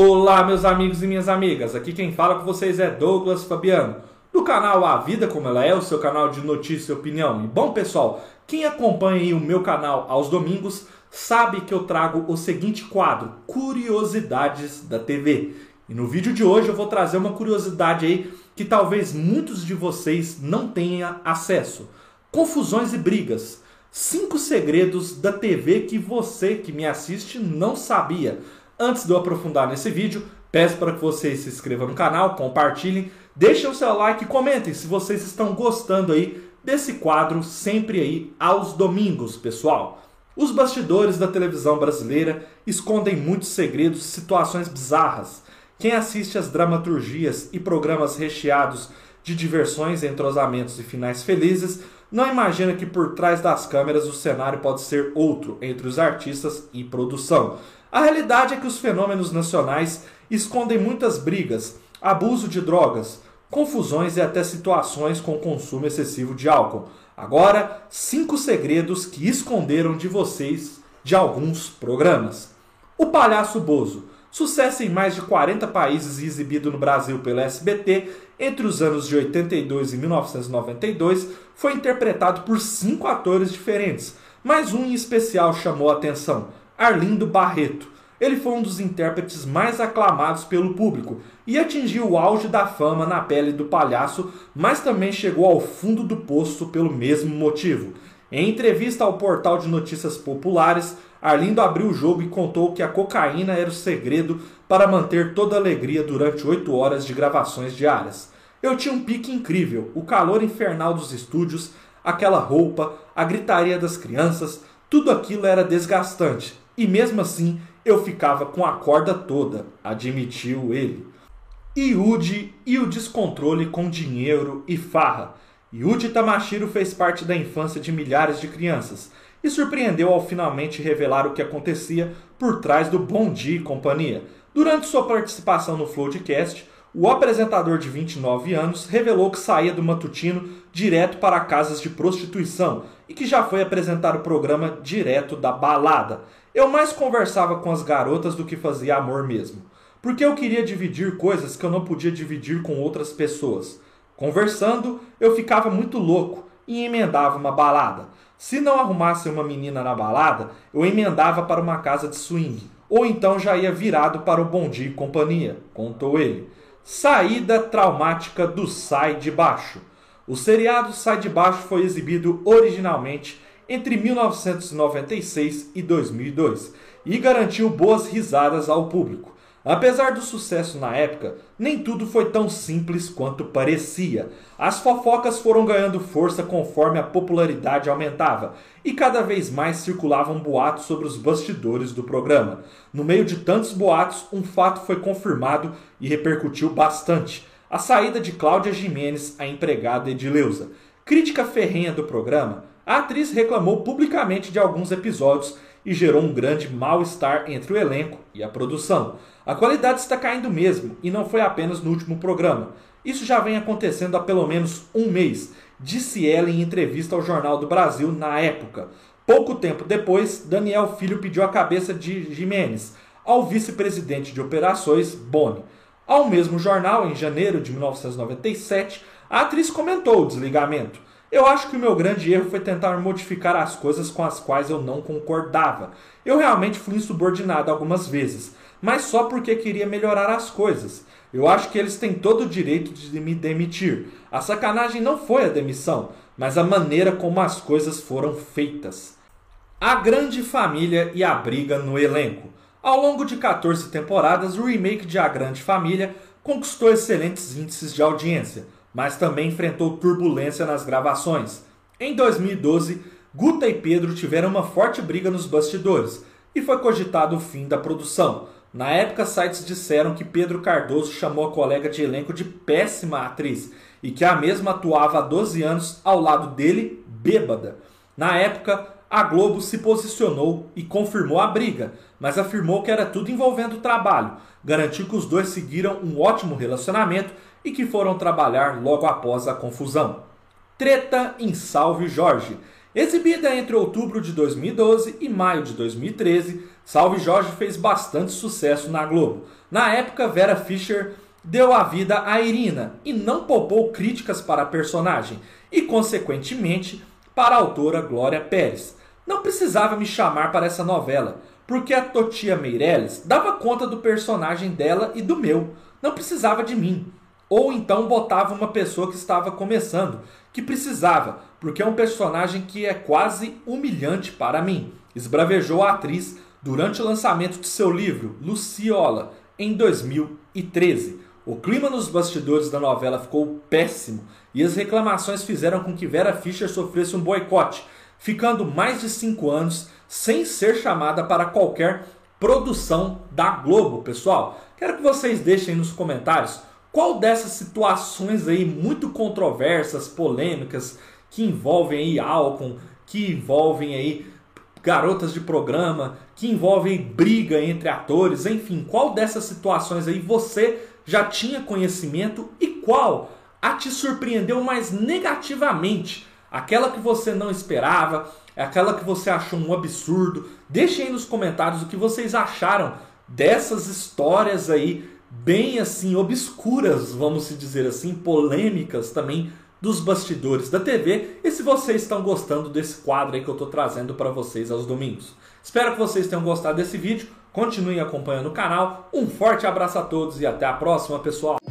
Olá, meus amigos e minhas amigas. Aqui quem fala com vocês é Douglas Fabiano, do canal A Vida Como Ela É, o seu canal de notícia e opinião. E bom, pessoal, quem acompanha o meu canal aos domingos sabe que eu trago o seguinte quadro: Curiosidades da TV. E no vídeo de hoje eu vou trazer uma curiosidade aí que talvez muitos de vocês não tenham acesso. Confusões e brigas. Cinco segredos da TV que você que me assiste não sabia. Antes de eu aprofundar nesse vídeo, peço para que vocês se inscrevam no canal, compartilhem, deixem o seu like e comentem se vocês estão gostando aí desse quadro sempre aí aos domingos, pessoal. Os bastidores da televisão brasileira escondem muitos segredos e situações bizarras. Quem assiste às dramaturgias e programas recheados de diversões, entrosamentos e finais felizes não imagina que por trás das câmeras o cenário pode ser outro entre os artistas e produção. A realidade é que os fenômenos nacionais escondem muitas brigas, abuso de drogas, confusões e até situações com consumo excessivo de álcool. Agora, cinco segredos que esconderam de vocês de alguns programas. O Palhaço Bozo, sucesso em mais de 40 países e exibido no Brasil pelo SBT entre os anos de 82 e 1992, foi interpretado por cinco atores diferentes, mas um em especial chamou a atenção: Arlindo Barreto. Ele foi um dos intérpretes mais aclamados pelo público e atingiu o auge da fama na pele do palhaço, mas também chegou ao fundo do poço pelo mesmo motivo. Em entrevista ao portal de notícias populares, Arlindo abriu o jogo e contou que a cocaína era o segredo para manter toda a alegria durante oito horas de gravações diárias. Eu tinha um pique incrível, o calor infernal dos estúdios, aquela roupa, a gritaria das crianças, tudo aquilo era desgastante. E mesmo assim, eu ficava com a corda toda, admitiu ele. Yudi e o descontrole com dinheiro e farra. Yudi Tamashiro fez parte da infância de milhares de crianças e surpreendeu ao finalmente revelar o que acontecia por trás do Bom Dia e Companhia. Durante sua participação no Floodcast, o apresentador de 29 anos revelou que saía do matutino direto para casas de prostituição e que já foi apresentar o programa direto da balada. Eu mais conversava com as garotas do que fazia amor mesmo, porque eu queria dividir coisas que eu não podia dividir com outras pessoas. Conversando, eu ficava muito louco e emendava uma balada. Se não arrumasse uma menina na balada, eu emendava para uma casa de swing, ou então já ia virado para o Bom Dia e Companhia, contou ele. Saída traumática do Sai de Baixo. O seriado Sai de Baixo foi exibido originalmente entre 1996 e 2002 e garantiu boas risadas ao público. Apesar do sucesso na época, nem tudo foi tão simples quanto parecia. As fofocas foram ganhando força conforme a popularidade aumentava, e cada vez mais circulavam boatos sobre os bastidores do programa. No meio de tantos boatos, um fato foi confirmado e repercutiu bastante: a saída de Cláudia Jimenez, a empregada Edileuza. Crítica ferrenha do programa, a atriz reclamou publicamente de alguns episódios e gerou um grande mal-estar entre o elenco e a produção. A qualidade está caindo mesmo, e não foi apenas no último programa. Isso já vem acontecendo há pelo menos um mês, disse ela em entrevista ao Jornal do Brasil na época. Pouco tempo depois, Daniel Filho pediu a cabeça de Jimenez ao vice-presidente de operações, Boni. Ao mesmo jornal, em janeiro de 1997, a atriz comentou o desligamento. Eu acho que o meu grande erro foi tentar modificar as coisas com as quais eu não concordava. Eu realmente fui insubordinado algumas vezes, mas só porque queria melhorar as coisas. Eu acho que eles têm todo o direito de me demitir. A sacanagem não foi a demissão, mas a maneira como as coisas foram feitas. A Grande Família e a Briga no Elenco. Ao longo de 14 temporadas, o remake de A Grande Família conquistou excelentes índices de audiência mas também enfrentou turbulência nas gravações. Em 2012, Guta e Pedro tiveram uma forte briga nos bastidores e foi cogitado o fim da produção. Na época, sites disseram que Pedro Cardoso chamou a colega de elenco de péssima atriz e que a mesma atuava há 12 anos ao lado dele, bêbada. Na época, a Globo se posicionou e confirmou a briga, mas afirmou que era tudo envolvendo trabalho, garantiu que os dois seguiram um ótimo relacionamento e que foram trabalhar logo após a confusão. Treta em Salve Jorge. Exibida entre outubro de 2012 e maio de 2013, Salve Jorge fez bastante sucesso na Globo. Na época, Vera Fischer deu a vida a Irina e não poupou críticas para a personagem e, consequentemente, para a autora Glória Pérez. Não precisava me chamar para essa novela, porque a Totia Meirelles dava conta do personagem dela e do meu. Não precisava de mim. Ou então botava uma pessoa que estava começando, que precisava, porque é um personagem que é quase humilhante para mim. Esbravejou a atriz durante o lançamento de seu livro, Luciola, em 2013. O clima nos bastidores da novela ficou péssimo e as reclamações fizeram com que Vera Fischer sofresse um boicote, ficando mais de cinco anos sem ser chamada para qualquer produção da Globo, pessoal. Quero que vocês deixem nos comentários qual dessas situações aí muito controversas, polêmicas, que envolvem aí álcool, que envolvem aí garotas de programa, que envolvem briga entre atores, enfim, qual dessas situações aí você já tinha conhecimento e qual a te surpreendeu mais negativamente? Aquela que você não esperava, aquela que você achou um absurdo. Deixem aí nos comentários o que vocês acharam dessas histórias aí bem assim obscuras, vamos dizer assim, polêmicas também dos bastidores da TV e se vocês estão gostando desse quadro aí que eu estou trazendo para vocês aos domingos. Espero que vocês tenham gostado desse vídeo, continuem acompanhando o canal, um forte abraço a todos e até a próxima pessoal!